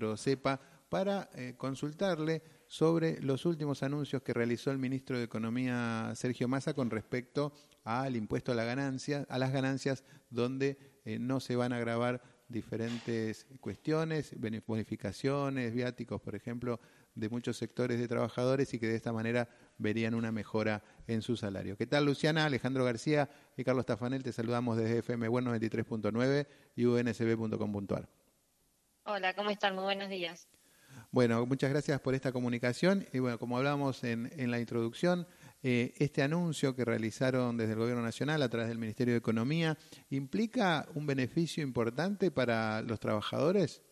nuestro CEPA para eh, consultarle sobre los últimos anuncios que realizó el ministro de Economía Sergio Massa con respecto al impuesto a la ganancia, a las ganancias donde eh, no se van a grabar diferentes cuestiones, bonificaciones, viáticos, por ejemplo, de muchos sectores de trabajadores y que de esta manera verían una mejora en su salario. ¿Qué tal, Luciana? Alejandro García y Carlos Tafanel, te saludamos desde FM Bueno 93.9 y unsb.com.ar. Hola, ¿cómo están? Muy buenos días. Bueno, muchas gracias por esta comunicación. Y bueno, como hablábamos en, en la introducción, eh, este anuncio que realizaron desde el Gobierno Nacional a través del Ministerio de Economía implica un beneficio importante para los trabajadores.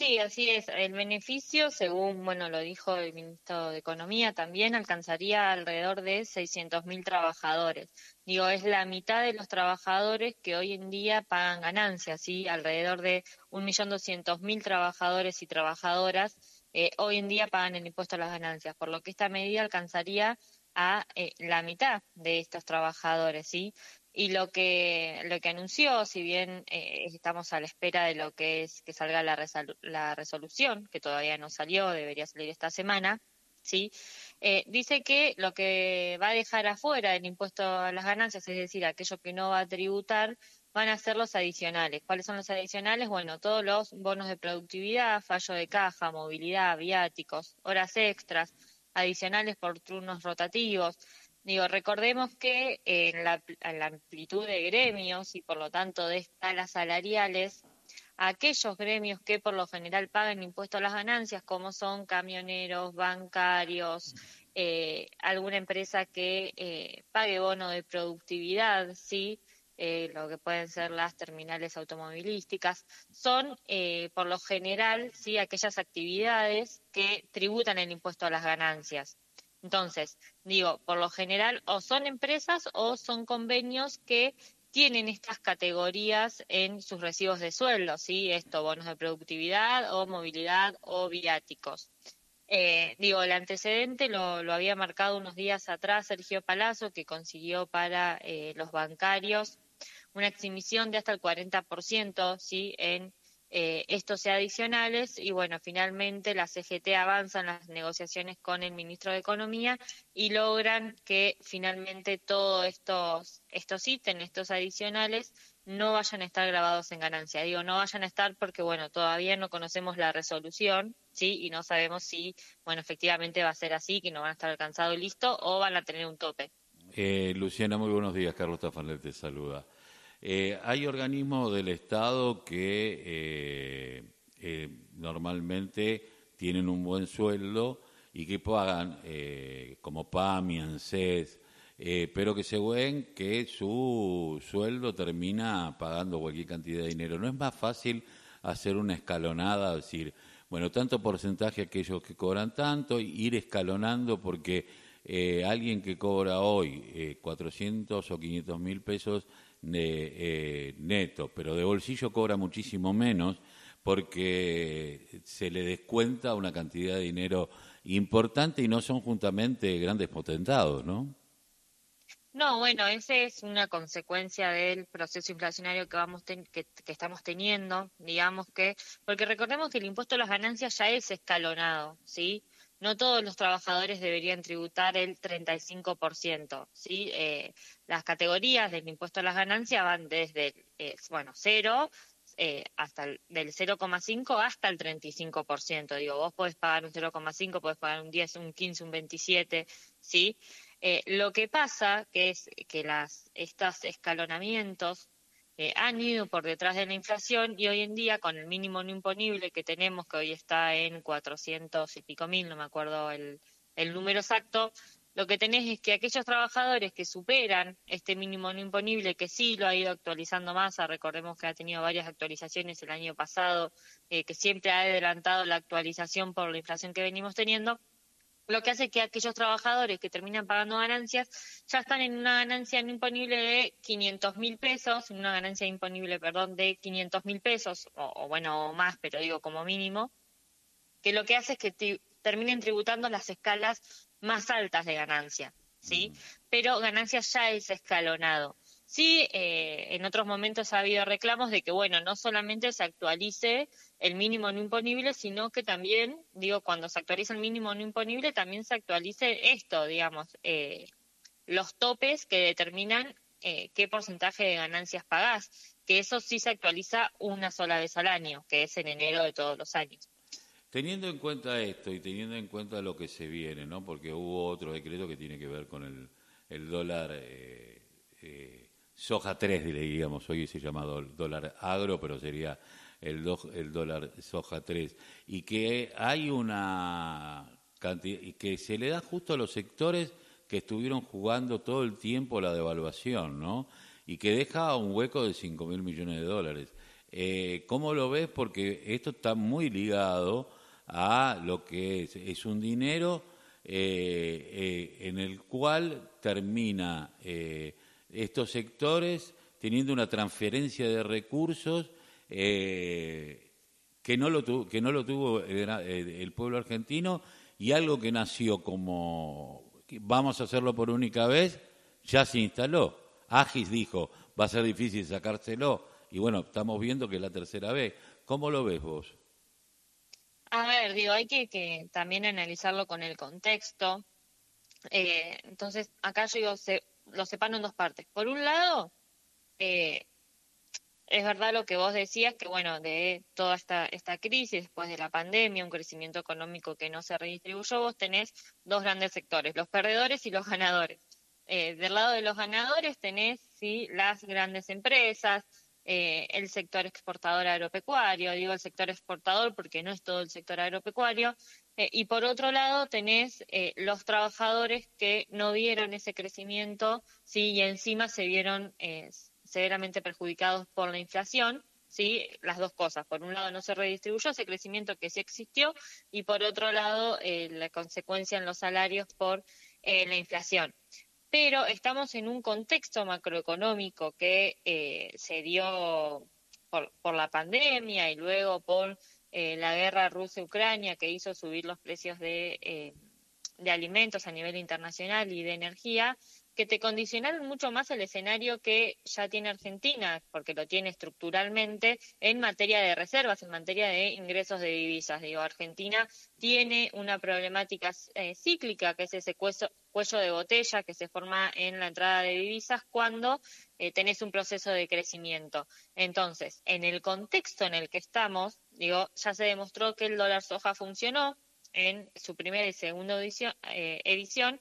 Sí, así es. El beneficio, según bueno lo dijo el ministro de Economía, también alcanzaría alrededor de 600.000 trabajadores. Digo, es la mitad de los trabajadores que hoy en día pagan ganancias, ¿sí? Alrededor de 1.200.000 trabajadores y trabajadoras eh, hoy en día pagan el impuesto a las ganancias, por lo que esta medida alcanzaría a eh, la mitad de estos trabajadores, ¿sí? Y lo que, lo que anunció, si bien eh, estamos a la espera de lo que es que salga la, la resolución, que todavía no salió, debería salir esta semana, ¿sí? Eh, dice que lo que va a dejar afuera del impuesto a las ganancias, es decir, aquello que no va a tributar, van a ser los adicionales. ¿Cuáles son los adicionales? Bueno, todos los bonos de productividad, fallo de caja, movilidad, viáticos, horas extras, adicionales por turnos rotativos. Digo, recordemos que en la, amplitud de gremios y por lo tanto de escalas salariales, aquellos gremios que por lo general pagan impuestos a las ganancias, como son camioneros, bancarios, eh, alguna empresa que eh, pague bono de productividad, sí, eh, lo que pueden ser las terminales automovilísticas, son eh, por lo general sí aquellas actividades que tributan el impuesto a las ganancias. Entonces, digo, por lo general o son empresas o son convenios que tienen estas categorías en sus recibos de sueldo, ¿sí? Esto, bonos de productividad o movilidad o viáticos. Eh, digo, el antecedente lo, lo, había marcado unos días atrás Sergio Palazzo, que consiguió para los bancarios una exhibición de hasta el 40%, ¿sí? En eh, estos adicionales y bueno, finalmente la CGT avanza en las negociaciones con el ministro de Economía y logran que finalmente todos estos, estos ítems, estos adicionales, no vayan a estar grabados en ganancia. Digo, no vayan a estar porque, bueno, todavía no conocemos la resolución, ¿sí? Y no sabemos si, bueno, efectivamente va a ser así, que no van a estar alcanzados y listo, o van a tener un tope. Eh, Luciana, muy buenos días. Carlos Tafanel te saluda. Eh, hay organismos del Estado que eh, eh, normalmente tienen un buen sueldo y que pagan, como PAMI, ANSES, pero que se ven que su sueldo termina pagando cualquier cantidad de dinero. ¿No es más fácil hacer una escalonada, decir, bueno, tanto porcentaje aquellos que cobran tanto, ir escalonando porque alguien que cobra hoy 400 o 500 mil pesos de, eh, neto, pero de bolsillo cobra muchísimo menos porque se le descuenta una cantidad de dinero importante y no son juntamente grandes potentados, ¿no? No, bueno, esa es una consecuencia del proceso inflacionario que vamos que, que, estamos teniendo, digamos que, porque recordemos que el impuesto a las ganancias ya es escalonado, ¿sí? No todos los trabajadores deberían tributar el 35%, ¿sí? Eh, las categorías del impuesto a las ganancias van desde, eh, bueno, cero eh, hasta el, del 0,5 hasta el 35%. Digo, vos podés pagar un 0,5, podés pagar un 10, un 15, un 27, ¿sí? lo que pasa que es que las, estos escalonamientos eh, han ido por detrás de la inflación y hoy en día con el mínimo no imponible que tenemos, que hoy está en 400 y pico mil, no me acuerdo el, el número exacto, lo que tenés es que aquellos trabajadores que superan este mínimo no imponible, que sí lo ha ido actualizando más, recordemos que ha tenido varias actualizaciones el año pasado, eh, que siempre ha adelantado la actualización por la inflación que venimos teniendo, lo que hace que aquellos trabajadores que terminan pagando ganancias ya están en una ganancia no imponible de 500 mil pesos, en una ganancia imponible, perdón, de 500 mil pesos, o, bueno, o más, pero digo como mínimo, que lo que hace es que terminen tributando las escalas más altas de ganancia, ¿sí? Pero ganancia ya es escalonado. Sí, eh, en otros momentos ha habido reclamos de que, bueno, no solamente se actualice el mínimo no imponible, sino que también, digo, cuando se actualiza el mínimo no imponible, también se actualice esto, digamos, eh, los topes que determinan eh, qué porcentaje de ganancias pagás, que eso sí se actualiza una sola vez al año, que es en enero de todos los años. Teniendo en cuenta esto y teniendo en cuenta lo que se viene, ¿no? Porque hubo otro decreto que tiene que ver con el, el dólar eh, eh, soja 3, diríamos, hoy se llama dólar agro, pero sería el, el dólar soja 3, y que hay una cantidad, y que se le da justo a los sectores que estuvieron jugando todo el tiempo la devaluación, ¿no? Y que deja un hueco de 5 mil millones de dólares. Eh, ¿Cómo lo ves? Porque esto está muy ligado a lo que es, es un dinero eh, eh, en el cual termina eh, estos sectores teniendo una transferencia de recursos que, no lo que no lo tuvo el, pueblo argentino y algo que nació como vamos a hacerlo por única vez, ya se instaló. Agis dijo, va a ser difícil sacárselo y bueno, estamos viendo que es la tercera vez. ¿Cómo lo ves vos? A ver, digo, hay que, también analizarlo con el contexto. Eh, entonces, acá yo digo, lo separo en dos partes. Por un lado, eh, es verdad lo que vos decías, que bueno, de toda esta, esta crisis, después de la pandemia, un crecimiento económico que no se redistribuyó, vos tenés dos grandes sectores, los perdedores y los ganadores. Eh, del lado de los ganadores tenés, sí, las grandes empresas, eh, el sector exportador agropecuario, digo el sector exportador porque no es todo el sector agropecuario, eh, y por otro lado tenés eh, los trabajadores que no vieron ese crecimiento, sí, y encima se vieron severamente perjudicados por la inflación, sí, las dos cosas. Por un lado no se redistribuyó ese crecimiento que sí existió, y por otro lado la consecuencia en los salarios por la inflación. Pero estamos en un contexto macroeconómico que eh, se dio por, por, la pandemia y luego por eh, la guerra Rusia-Ucrania que hizo subir los precios de, eh, de alimentos a nivel internacional y de energía, que te condicionaron mucho más el escenario que ya tiene Argentina, porque lo tiene estructuralmente en materia de reservas, en materia de ingresos de divisas. Digo, Argentina tiene una problemática eh, cíclica, que es ese cuello, de botella que se forma en la entrada de divisas cuando eh, tenés un proceso de crecimiento. Entonces, en el contexto en el que estamos, digo, ya se demostró que el dólar soja funcionó en su primera y segunda edición, eh, edición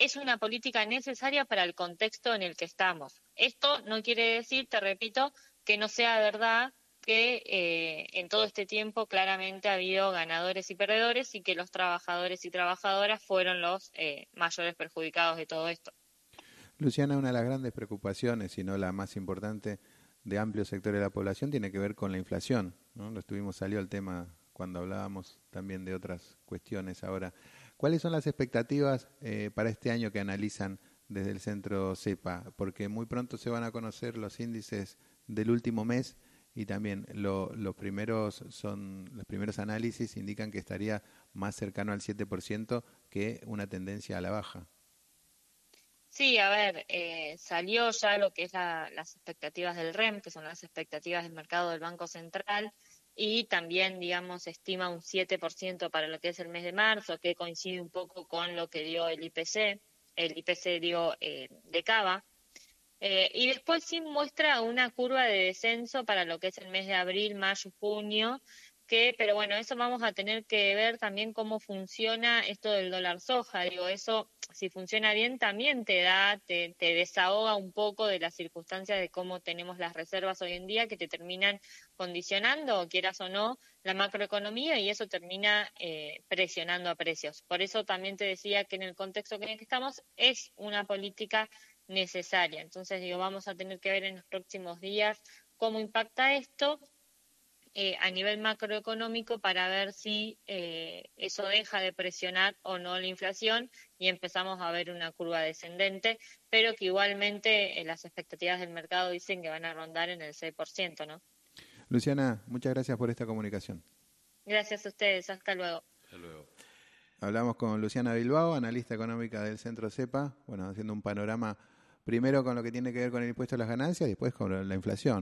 es una política necesaria para el contexto en el que estamos. Esto no quiere decir, te repito, que no sea verdad que eh, en todo este tiempo claramente ha habido ganadores y perdedores y que los trabajadores y trabajadoras fueron los eh, mayores perjudicados de todo esto. Luciana, una de las grandes preocupaciones, si no la más importante, de amplios sectores de la población tiene que ver con la inflación. ¿no? Lo estuvimos, salió el tema cuando hablábamos también de otras cuestiones ahora. ¿Cuáles son las expectativas eh, para este año que analizan desde el centro CEPA? Porque muy pronto se van a conocer los índices del último mes y también los primeros son los primeros análisis indican que estaría más cercano al 7% que una tendencia a la baja. Sí, a ver, eh, salió ya lo que es las expectativas del REM, que son las expectativas del mercado del Banco Central, y también, digamos, estima un 7% para lo que es el mes de marzo, que coincide un poco con lo que dio el IPC, el IPC dio eh, de Cava. Eh, y después sí muestra una curva de descenso para lo que es el mes de abril, mayo, junio, que, pero bueno, eso vamos a tener que ver también cómo funciona esto del dólar soja. Digo, eso, si funciona bien, también te da, te, te desahoga un poco de las circunstancias de cómo tenemos las reservas hoy en día que te terminan condicionando, quieras o no, la macroeconomía y eso termina eh, presionando a precios. Por eso también te decía que en el contexto en el que estamos es una política necesaria. Entonces, digo, vamos a tener que ver en los próximos días cómo impacta esto eh, a nivel macroeconómico para ver si eh, eso deja de presionar o no la inflación y empezamos a ver una curva descendente, pero que igualmente eh, las expectativas del mercado dicen que van a rondar en el 6%, ¿no? Luciana, muchas gracias por esta comunicación. Gracias a ustedes, hasta luego. Hasta luego. Hablamos con Luciana Bilbao, analista económica del Centro CEPA, bueno, haciendo un panorama primero con lo que tiene que ver con el impuesto a las ganancias y después con la inflación.